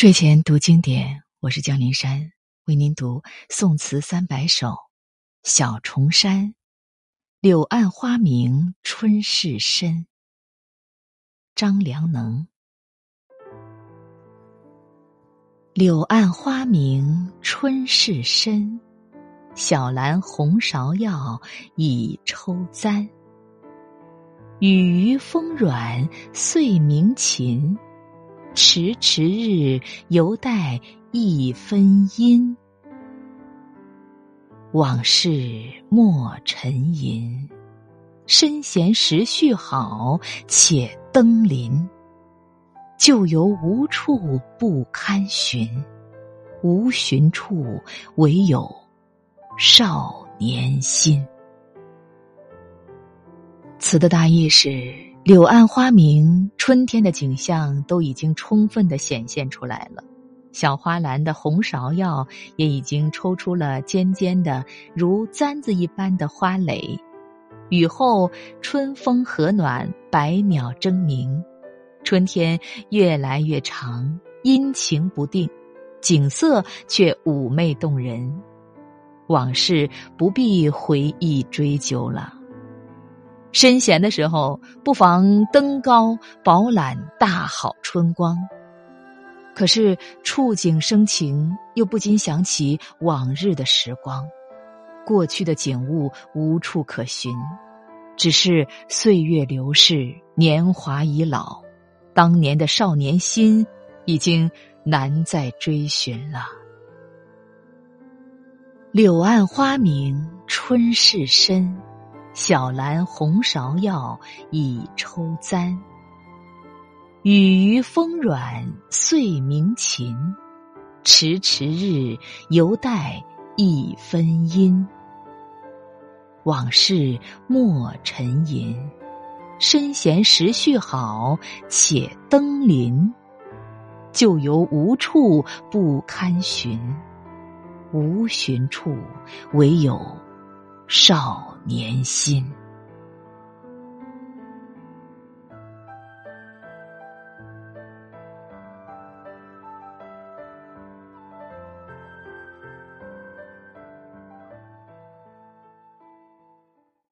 睡前读经典，我是江林山，为您读宋词三百首。小重山，柳暗花明春事深。张良能。柳暗花明春事深，小兰红芍药已抽簪。雨余风软岁鸣禽。迟迟日，犹带一分阴。往事莫沉吟，身闲时序好，且登临。旧游无处不堪寻，无寻处，唯有少年心。词的大意是。柳暗花明，春天的景象都已经充分的显现出来了。小花篮的红芍药也已经抽出了尖尖的如簪子一般的花蕾。雨后春风和暖，百鸟争鸣，春天越来越长，阴晴不定，景色却妩媚动人。往事不必回忆追究了。身闲的时候，不妨登高饱览大好春光。可是触景生情，又不禁想起往日的时光，过去的景物无处可寻。只是岁月流逝，年华已老，当年的少年心已经难再追寻了。柳暗花明春事深。小兰红芍药已抽簪，雨余风软岁鸣琴。迟迟日，犹带一分阴。往事莫沉吟，身闲时序好，且登临。旧游无处不堪寻，无寻处，唯有。少年薪。